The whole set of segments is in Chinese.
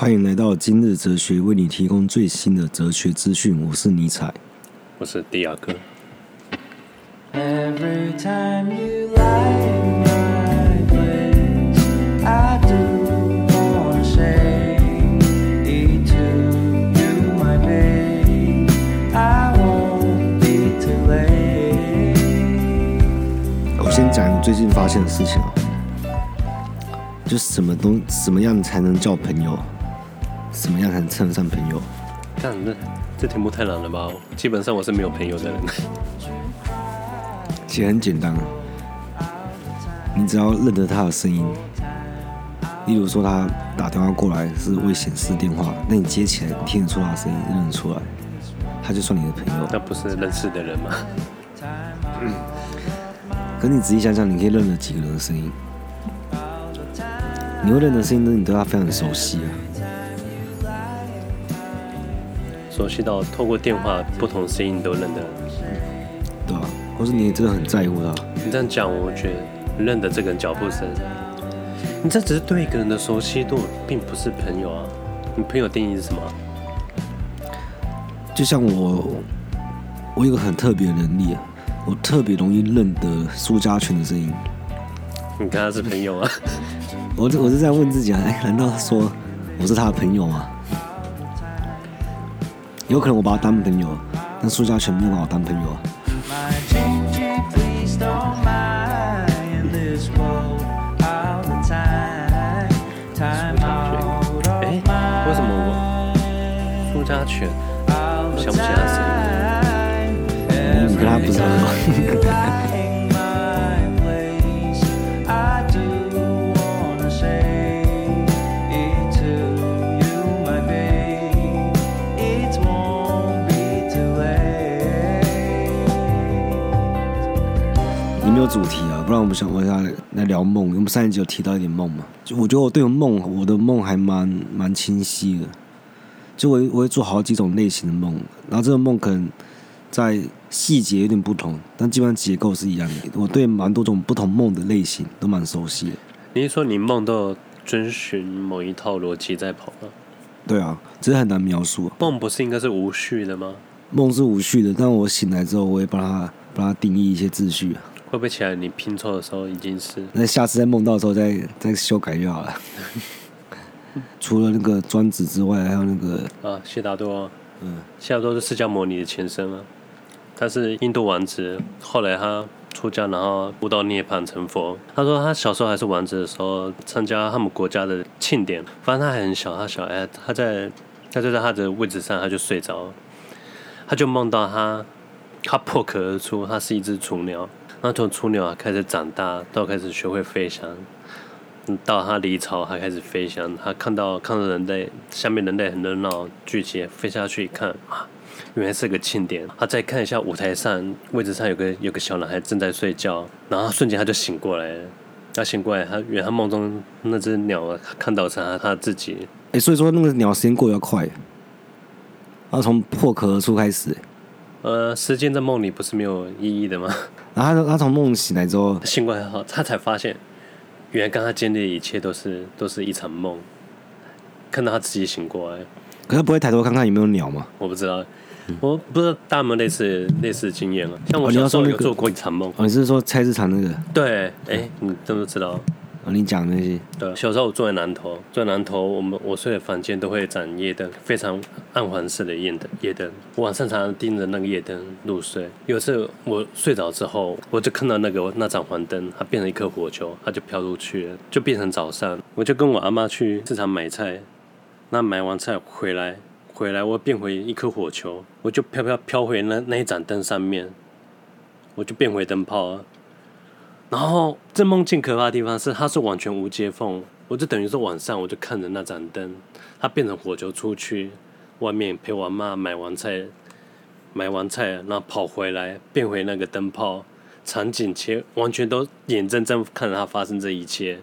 欢迎来到今日哲学，为你提供最新的哲学资讯。我是尼采，我是迪亚哥。我先讲最近发现的事情啊，就什么东什么样才能叫朋友？怎么样才能称得上朋友？看，这这题目太难了吧？基本上我是没有朋友的人。其实很简单啊，你只要认得他的声音，例如说他打电话过来是未显示电话，那你接起来听得出他的声音，认得出来，他就算你的朋友。那不是认识的人吗？嗯。可你仔细想想，你可以认得几个人的声音？你会认得声音，那你对他非常熟悉啊。熟悉到透过电话不同声音都认得，对啊，或是你真的很在乎他。你这样讲，我觉得认得这个人脚步声，你这只是对一个人的熟悉度，并不是朋友啊。你朋友定义是什么？就像我，我有个很特别的能力啊，我特别容易认得苏家全的声音。你跟他是朋友啊？我 我是在问自己啊，哎，难道说我是他的朋友吗？有可能我把他当朋友，但苏嘉全没有把我当朋友。不然我们想我想来聊梦。我们上一集有提到一点梦嘛，就我觉得我对梦，我的梦还蛮蛮清晰的。就我我会做好几种类型的梦，然后这个梦可能在细节有点不同，但基本上结构是一样的。我对蛮多种不同梦的类型都蛮熟悉的。你是说你梦都有遵循某一套逻辑在跑吗？对啊，只是很难描述啊。梦不是应该是无序的吗？梦是无序的，但我醒来之后，我会把它把它定义一些秩序啊。会不会起来？你拼错的时候已经是……那下次在梦到的时候再再修改就好了。除了那个专子之外，还有那个啊，悉达多，嗯，悉达多是释迦牟尼的前身啊。他是印度王子，后来他出家，然后悟到涅槃成佛。他说他小时候还是王子的时候，参加他们国家的庆典，反正他还很小，他小哎，他在他就在他的位置上，他就睡着，他就梦到他他破壳而出，他是一只雏鸟。那从雏鸟开始长大，到开始学会飞翔，到他离巢它开始飞翔。他看到看到人类下面人类很热闹，聚集飞下去一看，啊，原来是个庆典。他再看一下舞台上位置上有个有个小男孩正在睡觉，然后瞬间他就醒过来了。他醒过来，他原来他梦中那只鸟看到是他他自己。哎、所以说那个鸟时间过得要快，他从破壳而出开始。呃，时间在梦里不是没有意义的吗？然后他他从梦醒来之后，醒过来后，他才发现，原来刚刚经历的一切都是都是一场梦。看到他自己醒过来，可他不会抬头看看有没有鸟吗？我不知道，嗯、我不知道大门类似类似的经验啊。像我小时候有做过一场梦。哦，你是说菜市场那个？对，哎、欸，你怎么知道？你讲那些，对，小时候我住在南头，住在南头，我们我睡的房间都会盏夜灯，非常暗黄色的夜灯，夜灯，我晚上常常盯着那个夜灯入睡。有一次我睡着之后，我就看到那个那盏黄灯，它变成一颗火球，它就飘出去了，就变成早上。我就跟我阿妈去市场买菜，那买完菜回来，回来我变回一颗火球，我就飘飘飘回那那一盏灯上面，我就变回灯泡了。然后这梦境可怕的地方是，它是完全无接缝，我就等于说晚上我就看着那盏灯，它变成火球出去外面陪我妈买完菜，买完菜然后跑回来变回那个灯泡，场景切完全都眼睁睁看着它发生这一切，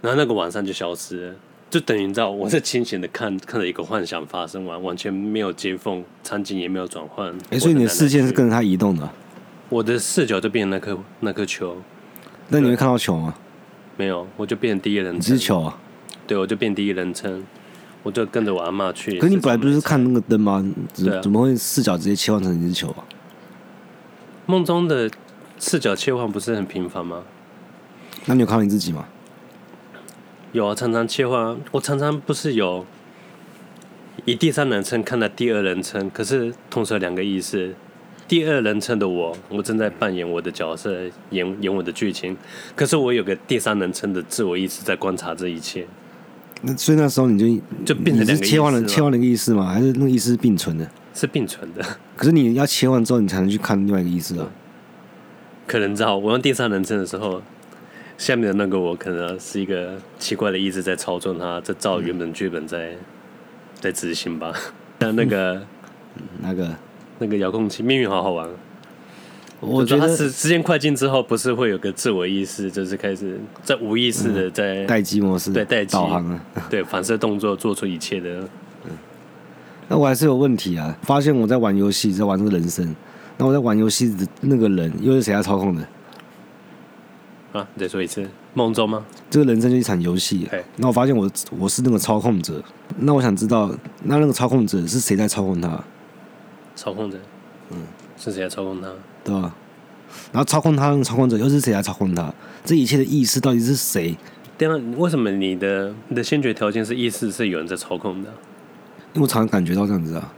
然后那个晚上就消失了，就等于你知道我是清醒的看看着一个幻想发生完，完全没有接缝，场景也没有转换。哎，所以你的视线是跟着它移动的？我的视角就变成那颗那颗球。那你会看到球吗？没有，我就变第一人称。你是球啊？对，我就变第一人称。我就跟着我阿妈去。可是你本来不是看那个灯吗？对啊怎么会视角直接切换成一只球啊？梦中的视角切换不是很频繁吗？那你有看到你自己吗？有啊，常常切换啊。我常常不是有以第三人称看到第二人称，可是同时有两个意识。第二人称的我，我正在扮演我的角色，演演我的剧情。可是我有个第三人称的自我意识在观察这一切，那所以那时候你就就变成两个意识你是切换了吗切换了一个意识吗？还是那个意识是并存的？是并存的。可是你要切换之后，你才能去看另外一个意识啊。可能知道我用第三人称的时候，下面的那个我可能是一个奇怪的意识在操纵他，在照原本剧本在、在执行吧。像那个那个，那个遥控器，命运好好玩。我觉得就是它时时间快进之后，不是会有个自我意识，就是开始在无意识的在待机模式，对待机导航啊。对反射动作做出一切的。那我还是有问题啊！发现我在玩游戏，在玩这个人生。那我在玩游戏的那个人又是谁在操控的？啊，你再说一次，梦中吗？这个人生就一场游戏对。那我发现我我是那个操控者。那我想知道，那那个操控者是谁在操控他？操控者，嗯，是谁在操控他？对吧？然后操控他的操控者又是谁来操控他？这一切的意识到底是谁？对啊，为什么你的你的先决条件是意识是有人在操控的？因为我常常感觉到这样子啊，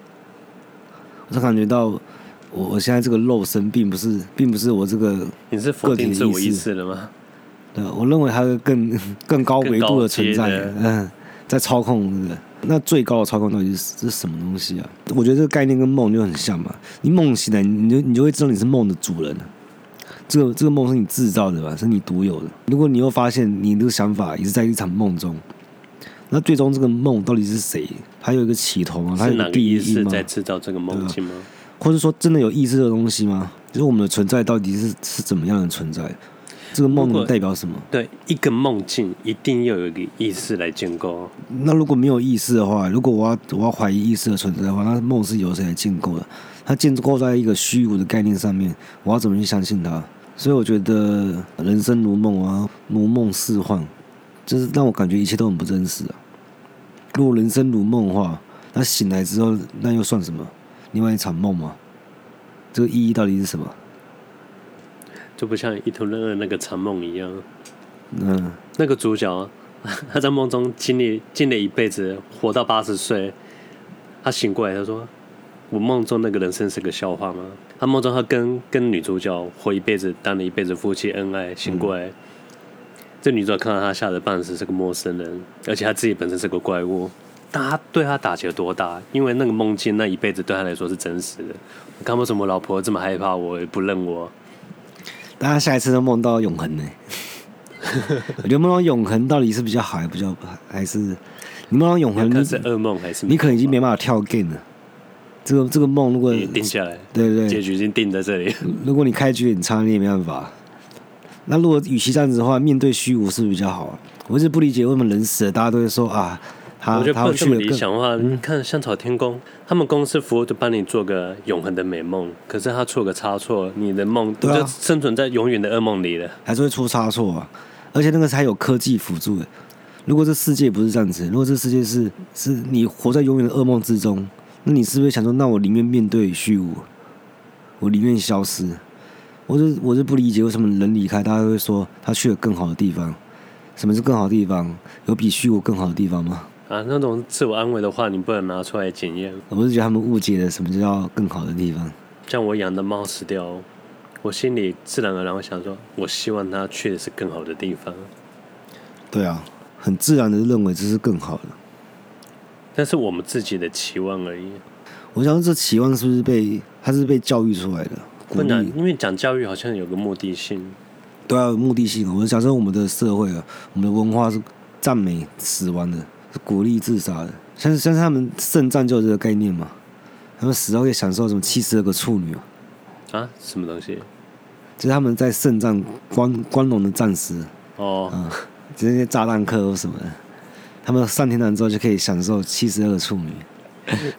我常感觉到我我现在这个肉身并不是，并不是我这个，你是否定自我意识了吗？对，我认为还有更 更高维度的存在，嗯，在操控这个。那最高的操控到底是是什么东西啊？我觉得这个概念跟梦就很像嘛。你梦醒来，你就你就会知道你是梦的主人。这个这个梦是你制造的吧？是你独有的。如果你又发现你这个想法也是在一场梦中，那最终这个梦到底是谁？还有一个起头吗？它有是哪个意？识在制造这个梦境吗？或者说真的有意识的东西吗？就是我们的存在到底是是怎么样的存在？这个梦能代表什么？对，一个梦境一定要有一个意识来建构。那如果没有意识的话，如果我要我要怀疑意识的存在的话，那梦是由谁来建构的？它建构在一个虚无的概念上面，我要怎么去相信它？所以我觉得人生如梦啊，如梦似幻，就是让我感觉一切都很不真实啊。如果人生如梦的话，那醒来之后那又算什么？另外一场梦吗？这个意义到底是什么？就不像伊藤润二那个长梦一样，嗯，那个主角 他在梦中经历经历一辈子，活到八十岁，他醒过来，他说：“我梦中那个人生是个笑话吗？”他梦中他跟跟女主角活一辈子，当了一辈子夫妻恩爱，醒过来，嗯、这女主角看到他吓得半死，是个陌生人，而且他自己本身是个怪物，但他对他打击有多大？因为那个梦境那一辈子对他来说是真实的。我看为什么我老婆这么害怕我，也不认我？但他下一次都梦到永恒呢？我觉得梦到永恒到底是比较好，还比较还是你梦到永恒？你是噩梦还是？你可能已经没办法跳 game 了。这个这个梦如果定下来，对对，结局已经定在这里。如果你开局很差，你也没办法。那如果与其这样子的话，面对虚无是不是比较好？我一直不理解为什么人死了，大家都会说啊。他我觉得不这么理想的话，嗯、你看香草天宫，他们公司服务就帮你做个永恒的美梦，可是他出个差错，你的梦就生存在永远的噩梦里了，还是会出差错啊！而且那个是还有科技辅助的。如果这世界不是这样子，如果这世界是是你活在永远的噩梦之中，那你是不是想说，那我宁愿面对虚无，我宁愿消失？我是我是不理解为什么人离开，大家会说他去了更好的地方。什么是更好的地方？有比虚无更好的地方吗？啊，那种自我安慰的话，你不能拿出来检验。我是觉得他们误解了什么叫更好的地方。像我养的猫死掉，我心里自然而然会想说，我希望它去的是更好的地方。对啊，很自然的认为这是更好的。但是我们自己的期望而已。我想说，这期望是不是被他是被教育出来的？不能，因为讲教育好像有个目的性。对啊，有目的性。我假设我们的社会啊，我们的文化是赞美死亡的。是鼓励自杀的，像是像是他们圣战就有这个概念嘛？他们死后可以享受什么七十二个处女啊？什么东西？就是他们在圣战光光荣的战士哦，啊、嗯，就是那些炸弹客或什么的，他们上天堂之后就可以享受七十二个处女。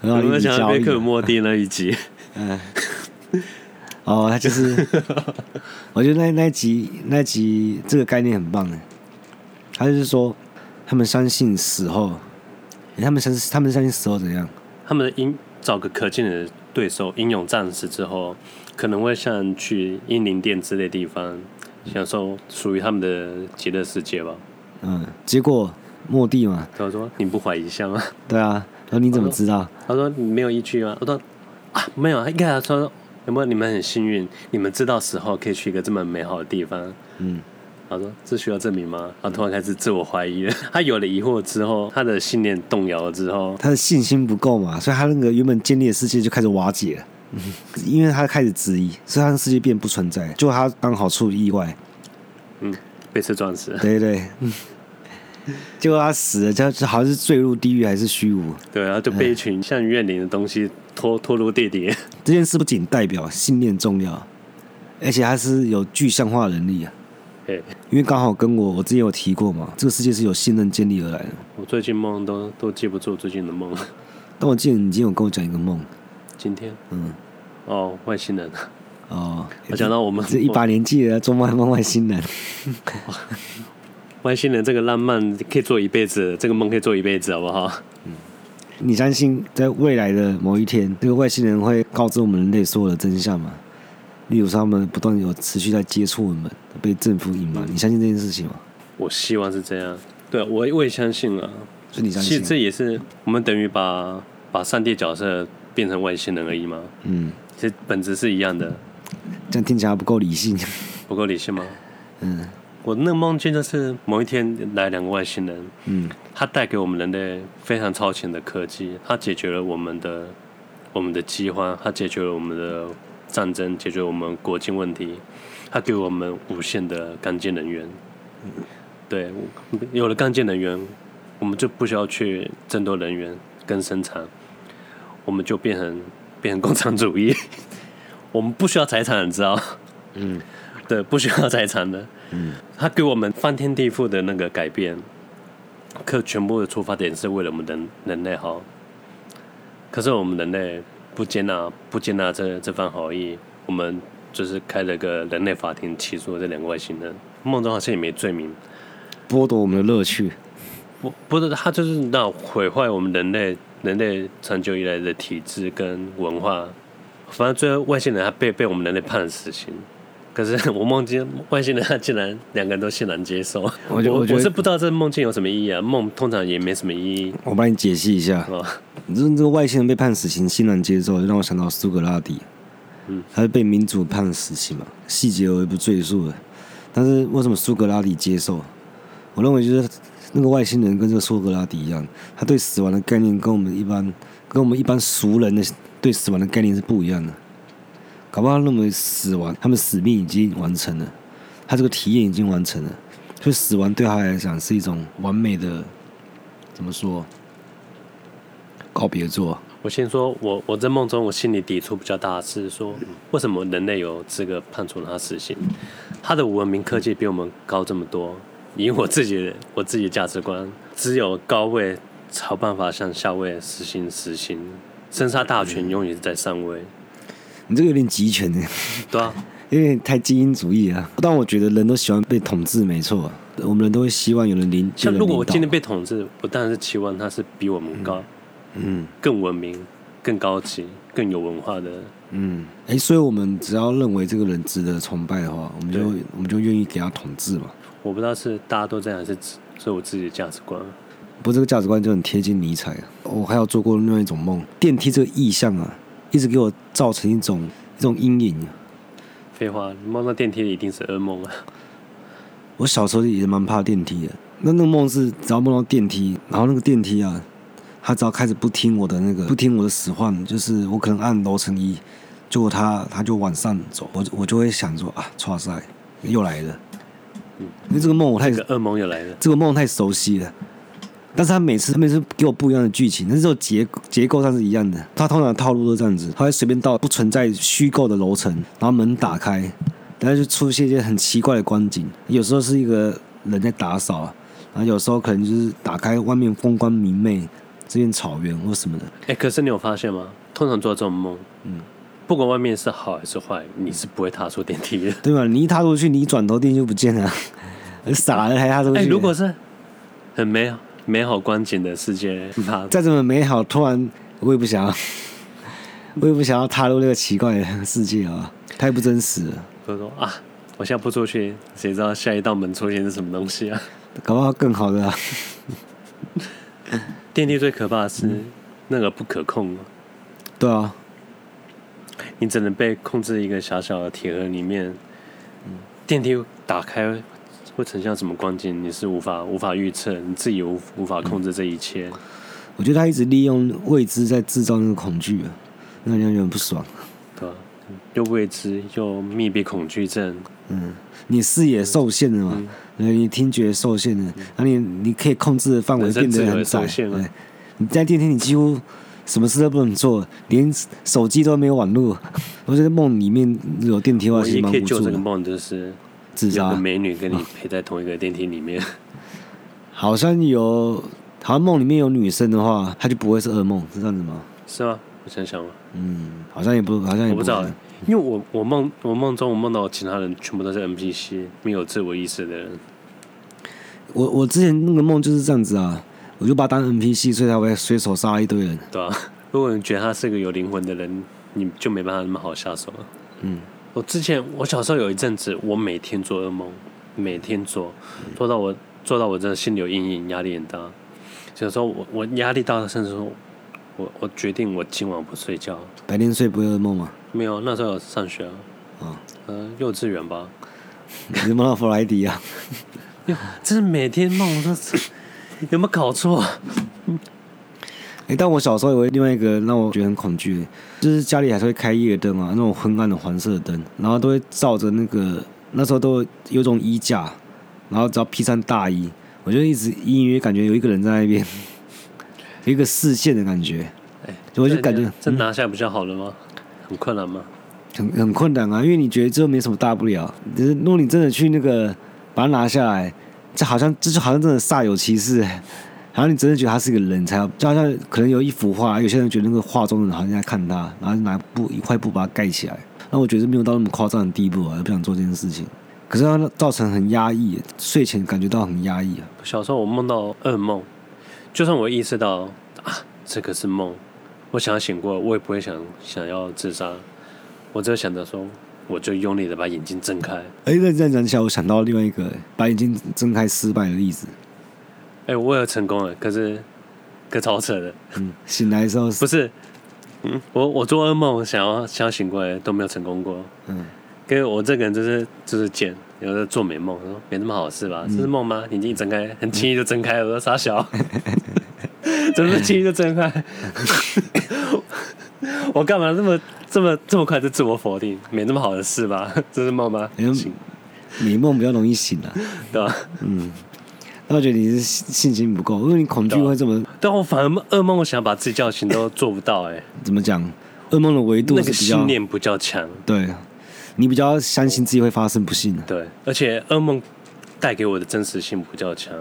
然 后有没有想到贝克莫蒂那一集？嗯，哦，他就是，我觉得那那一集那一集这个概念很棒的，他就是说。他们相信死后欸、他们相信他们相信死后怎样？他们的英找个可敬的对手，英勇战士之后，可能会像去英灵殿之类的地方，享受属于他们的极乐世界吧。嗯，结果末地嘛，他说：“你不怀疑一下吗？”对啊，然后你怎么知道？他说：“你没有依据吗？”我说：“啊，没有。”他一开始说：“有没有？你们很幸运，你们知道死后可以去一个这么美好的地方。”嗯。他说：“这需要证明吗？”他突然开始自我怀疑了。他有了疑惑之后，他的信念动摇了之后，他的信心不够嘛，所以他那个原本建立的世界就开始瓦解了。因为他开始质疑，所以他的世界变不存在。就他刚好出意外，嗯，被车撞死了。对 对，嗯，结果他死了，就好像是坠入地狱还是虚无？对，然后就被一群像怨灵的东西拖拖入地底。这件事不仅代表信念重要，而且他是有具象化能力啊。因为刚好跟我，我之前有提过嘛，这个世界是由信任建立而来的。我最近梦都都记不住最近的梦，但我记得你今天有跟我讲一个梦。今天，嗯，哦，外星人，哦，我讲到我们这一把年纪了，做梦还梦外星人。外星人这个浪漫可以做一辈子，这个梦可以做一辈子，好不好？嗯，你相信在未来的某一天，这个外星人会告知我们人类所有的真相吗？例如，他们不断有持续在接触我们，被政府隐瞒。你相信这件事情吗？我希望是这样。对，我我也相信啊。所以你相信？其实这也是我们等于把把上帝角色变成外星人而已嘛？嗯，其实本质是一样的。这样听起来不够理性。不够理性吗？嗯，我那个梦境就是某一天来两个外星人。嗯，他带给我们人类非常超前的科技，他解决了我们的我们的饥荒，他解决了我们的。战争解决我们国境问题，他给我们无限的干净能源。对，有了干净能源，我们就不需要去争夺能源跟生产，我们就变成变成共产主义。我们不需要财产，你知道？嗯，对，不需要财产的。嗯，他给我们翻天地覆的那个改变，可全部的出发点是为了我们人人类好。可是我们人类。不接纳，不接纳这这番好意，我们就是开了个人类法庭，起诉这两个外星人。梦中好像也没罪名，剥夺我们的乐趣。不，不是他就是那毁坏我们人类人类长久以来的体制跟文化。反正最后外星人他被被我们人类判了死刑。可是我梦见外星人他竟然两个人都欣然接受。我我我是不知道这梦境有什么意义啊？梦通常也没什么意义。我帮你解析一下。哦这这个外星人被判死刑，欣然接受，就让我想到苏格拉底，嗯，他是被民主判死刑嘛，细节我也不赘述了。但是为什么苏格拉底接受？我认为就是那个外星人跟这个苏格拉底一样，他对死亡的概念跟我们一般，跟我们一般俗人的对死亡的概念是不一样的。搞不好他认为死亡，他们使命已经完成了，他这个体验已经完成了，所以死亡对他来讲是一种完美的，怎么说？告别作。我先说，我我在梦中，我心里抵触比较大的是说，为什么人类有资格判处他死刑？他的文明科技比我们高这么多，以我自己的我自己的价值观，只有高位才有办法向下位实行死刑，生杀大权永远是在上位。你这个有点极权呢？对啊，有点太精英主义啊。但我觉得人都喜欢被统治，没错，我们人都会希望有人领。像如果我今天被统治，我当然是期望他是比我们高。嗯嗯，更文明、更高级、更有文化的。嗯，哎、欸，所以我们只要认为这个人值得崇拜的话，我们就我们就愿意给他统治嘛。我不知道是大家都这样，还是只有我自己的价值观。不过这个价值观就很贴近尼采啊。我还有做过另外一种梦，电梯这个意象啊，一直给我造成一种一种阴影。废话，你梦到电梯一定是噩梦啊。我小时候也蛮怕电梯的，那那个梦是只要梦到电梯，然后那个电梯啊。他只要开始不听我的那个，不听我的使唤，就是我可能按楼层一，结果他他就往上走，我我就会想说啊，剉赛又来了，嗯，因为这个梦我太这个噩梦又来了，这个梦太熟悉了。但是他每次他每次给我不一样的剧情，但是这种结结构上是一样的。他通常套路都这样子，他会随便到不存在虚构的楼层，然后门打开，然后就出现一些很奇怪的光景。有时候是一个人在打扫，然后有时候可能就是打开外面风光明媚。这片草原或什么的，哎、欸，可是你有发现吗？通常做这种梦，嗯，不管外面是好还是坏，你是不会踏出电梯的，对吧？你一踏出去，你一转头电梯就不见了，傻了还踏出去。哎、欸，如果是很美好、美好光景的世界，怕再怎么美好，突然我也不想要，我也不想要踏入那个奇怪的世界啊，太不真实了。我说啊，我现在不出去，谁知道下一道门出现是什么东西啊？搞不好更好的啊。电梯最可怕的是那个不可控。对啊，你只能被控制一个小小的铁盒里面。电梯打开会呈现什么光景，你是无法无法预测，你自己无无法控制这一切。我觉得他一直利用未知在制造那个恐惧啊，让人有点不爽。又未知又密闭恐惧症。嗯，你视野受限了嘛？嗯，你听觉受限了，那你你可以控制的范围变得很窄。对，你在电梯你几乎什么事都不能做，连手机都没有网络。我觉得梦里面有电梯的话，其实蛮无助的。梦就是自杀。有个美女跟你陪在同一个电梯里面。好像有，好像梦里面有女生的话，她就不会是噩梦，是这样子吗？是吗？我想想。嗯，好像也不，好像也不，我不知道。因为我我梦我梦中我梦到其他人全部都是 NPC，没有自我意识的人。我我之前那个梦就是这样子啊，我就把他当 NPC，所以才会随手杀一堆人。对啊，如果你觉得他是个有灵魂的人，你就没办法那么好下手了。嗯，我之前我小时候有一阵子，我每天做噩梦，每天做，做到我做到我真的心里有阴影，压力很大。有时候我我压力大到，甚至说我我决定我今晚不睡觉。白天睡不会噩梦吗？没有，那时候有上学啊，哦、呃，幼稚园吧。你梦到弗莱迪啊？哟，这是每天梦，这是有没有搞错？哎、欸，但我小时候有另外一个让我觉得很恐惧，就是家里还是会开夜灯啊，那种昏暗的黄色的灯，然后都会照着那个那时候都有种衣架，然后只要披上大衣，我就一直隐隐约感觉有一个人在那边，有一个视线的感觉。哎，我就感觉这拿下不就好了吗？嗯很困难吗？很很困难啊，因为你觉得这没什么大不了。就是如果你真的去那个把它拿下来，这好像这就好像真的煞有其事，好像你真的觉得他是个人才，就好像可能有一幅画，有些人觉得那个画中的人好像在看他，然后拿布一块布把它盖起来。那我觉得没有到那么夸张的地步啊，也不想做这件事情。可是它造成很压抑，睡前感觉到很压抑啊。小时候我梦到噩梦，就算我意识到啊这个是梦。我想要醒过来，我也不会想想要自杀，我只有想着说，我就用力的把眼睛睁开。哎，那这样讲起来，我想到另外一个把眼睛睁开失败的例子。哎，我也成功了，可是，可超扯的。嗯，醒来的时候 不是，嗯，我我做噩梦想要想要醒过来都没有成功过。嗯，因为我这个人就是就是贱，有的做美梦，说没那么好事吧？这是梦吗？眼睛一睁开，很轻易就睁开了，我说傻小。怎么轻易就睁开？我干嘛这么这么这么快就自我否定？没那么好的事吧？这是梦吗？你梦比较容易醒啊，对吧？嗯，那我觉得你是信心不够，因为你恐惧会这么……但我反而噩梦，我想把自己叫醒都做不到。哎，怎么讲？噩梦的维度是比较，那个信念比较强。对，你比较相信自己会发生不幸。对，而且噩梦带给我的真实性比较强。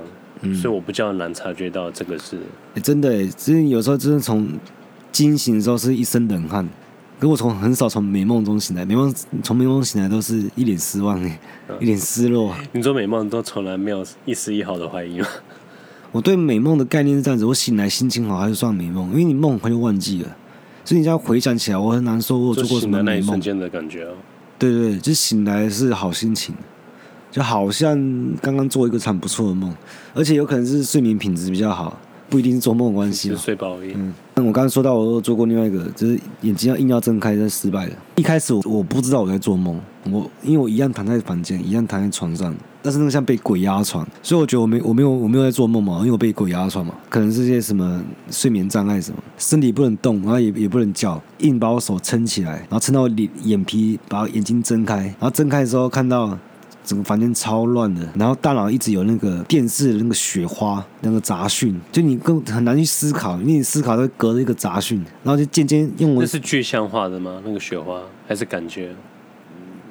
嗯、所以我比较难察觉到这个是，欸、真的，其实有时候真的从惊醒的时候是一身冷汗，可我从很少从美梦中醒来，美梦从美梦醒来都是一脸失望哎，嗯、一脸失落。你做美梦都从来没有一丝一毫的怀疑吗？我对美梦的概念是这样子，我醒来心情好还是算美梦，因为你梦很快就忘记了，所以你只要回想起来，我很难说我有做过什么美梦。瞬间的感觉哦，对，对对，就醒来是好心情。就好像刚刚做一个场不错的梦，而且有可能是睡眠品质比较好，不一定是做梦关系。睡饱而已。嗯，那我刚刚说到，我做过另外一个，就是眼睛要硬要睁开，是失败了。一开始我我不知道我在做梦，我因为我一样躺在房间，一样躺在床上，但是那个像被鬼压床，所以我觉得我没我没有我没有在做梦嘛，因为我被鬼压床嘛，可能是些什么睡眠障碍什么，身体不能动，然后也也不能叫，硬把我手撑起来，然后撑到脸眼皮，把眼睛睁开，然后睁开的时候看到。整个房间超乱的，然后大脑一直有那个电视的那个雪花，那个杂讯，就你更很难去思考，因为你思考都隔着一个杂讯，然后就渐渐用我。那是具象化的吗？那个雪花还是感觉，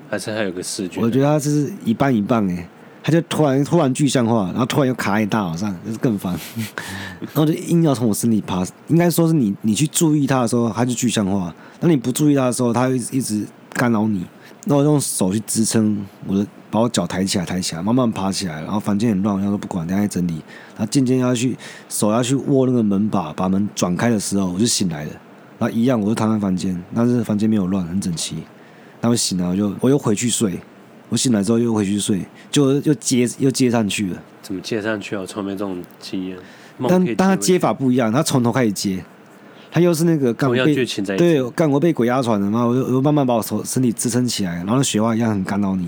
还是还有个视觉？我觉得它是一半一半哎，它就突然突然具象化，然后突然又卡在你大脑上，就是更烦。然后就硬要从我身体爬，应该说是你你去注意它的时候，它就具象化；当你不注意它的时候，它会一直干扰你。那我用手去支撑我的，把我脚抬起来，抬起来，慢慢爬起来。然后房间很乱，然后都不管，等下再整理。然后渐渐要去手要去握那个门把，把门转开的时候，我就醒来了。然后一样，我就躺在房间，但是房间没有乱，很整齐。然后醒来，我就我又回去睡。我醒来之后又回去睡，就又接又接上去了。怎么接上去啊？我从没这种经验。但但他接法不一样，他从头开始接。他又是那个干活被对干我被鬼压床了嘛，我就我就慢慢把我手身体支撑起来，然后雪花一样很干扰你，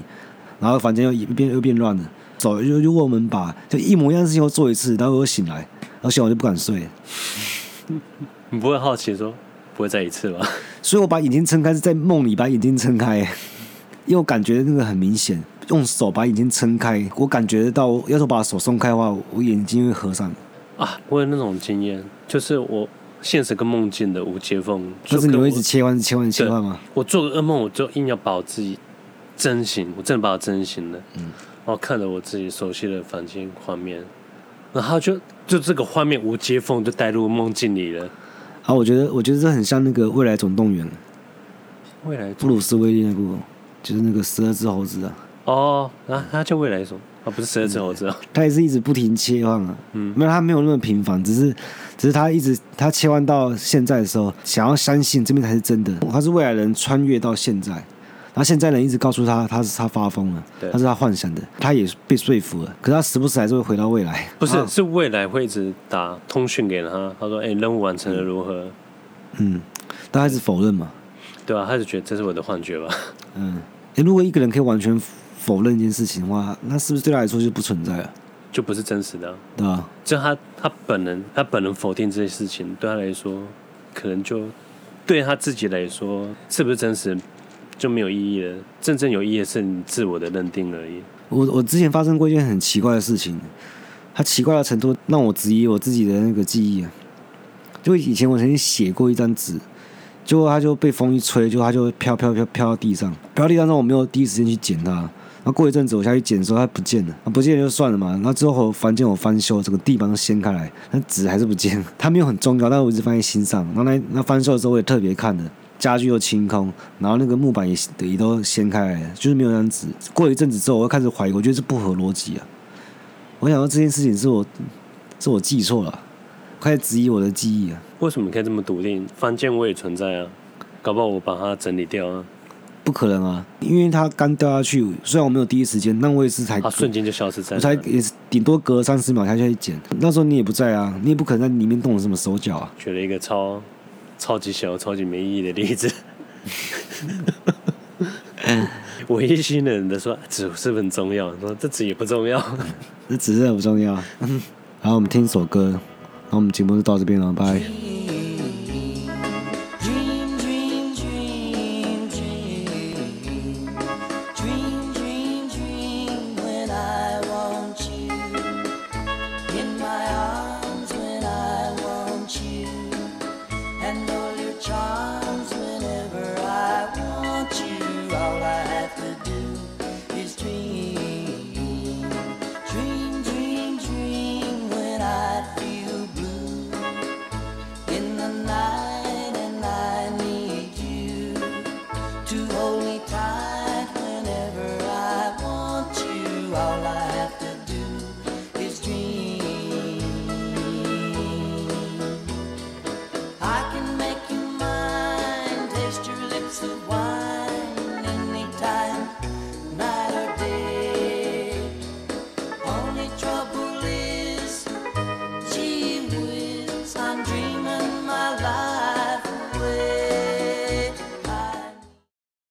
然后房间又一变又变乱了，走，如如果我们把，就一模一样的事情又做一次，然后我又醒来，而且我就不敢睡。你不会好奇说不会再一次吧？所以我把眼睛撑开是在梦里把眼睛撑开，因为我感觉那个很明显，用手把眼睛撑开，我感觉到，要是我把手松开的话，我眼睛会合上。啊，我有那种经验，就是我。现实跟梦境的无接缝，就是你会一直切换、切换、切换吗？我做个噩梦，我就硬要把我自己真醒，我真的把我真醒了。嗯，然后看着我自己熟悉的房间画面，然后就就这个画面无接缝，就带入梦境里了。啊，我觉得我觉得这很像那个《未来总动员》，未来布鲁斯威利那部，就是那个十二只猴子啊。哦，啊，他叫未来什么？啊，不是十二只猴子啊，他也是一直不停切换啊。嗯，没有，他没有那么频繁，只是。只是他一直他切换到现在的时候，想要相信这边才是真的。他是未来人穿越到现在，然后现在人一直告诉他他是他发疯了，他是他幻想的，他也被说服了。可是他时不时还是会回到未来。不是，是未来会一直打通讯给他，他说：“哎，任务完成了如何？”嗯，但他一直否认嘛。对啊，他是觉得这是我的幻觉吧？嗯，哎，如果一个人可以完全否认一件事情的话，那是不是对他来说就不存在了？就不是真实的，啊，对啊，就他他本人，他本人否定这些事情，对他来说，可能就对他自己来说，是不是真实就没有意义了。真正有意义的是你自我的认定而已。我我之前发生过一件很奇怪的事情，它奇怪的程度让我质疑我自己的那个记忆啊。就以前我曾经写过一张纸，结果它就被风一吹，就它就飘飘飘飘到地上，飘到地上之后我没有第一时间去捡它。然后过一阵子我下去捡的时候，它不见了。不见了就算了嘛。然后之后房间我翻修，整个地板都掀开来，那纸还是不见了。它没有很重要，但我一直放在心上。然后那那翻修的时候我也特别看了，家具又清空，然后那个木板也也都掀开来了，就是没有那张纸。过一阵子之后，我又开始怀疑，我觉得这不合逻辑啊。我想到这件事情是我是我记错了，开始质疑我的记忆啊。为什么可以这么笃定？房间我也存在啊，搞不好我把它整理掉啊。不可能啊，因为它刚掉下去，虽然我没有第一时间，但我也是才，它瞬间就消失在，我才也是顶多隔三十秒下去捡。那时候你也不在啊，你也不可能在里面动了什么手脚啊。举了一个超超级小、超级没意义的例子。唯一信任的说纸是不是很重要？说这纸也不重要，这纸真的不重要。然后我们听一首歌，然后我们节目就到这边了，拜。have to do.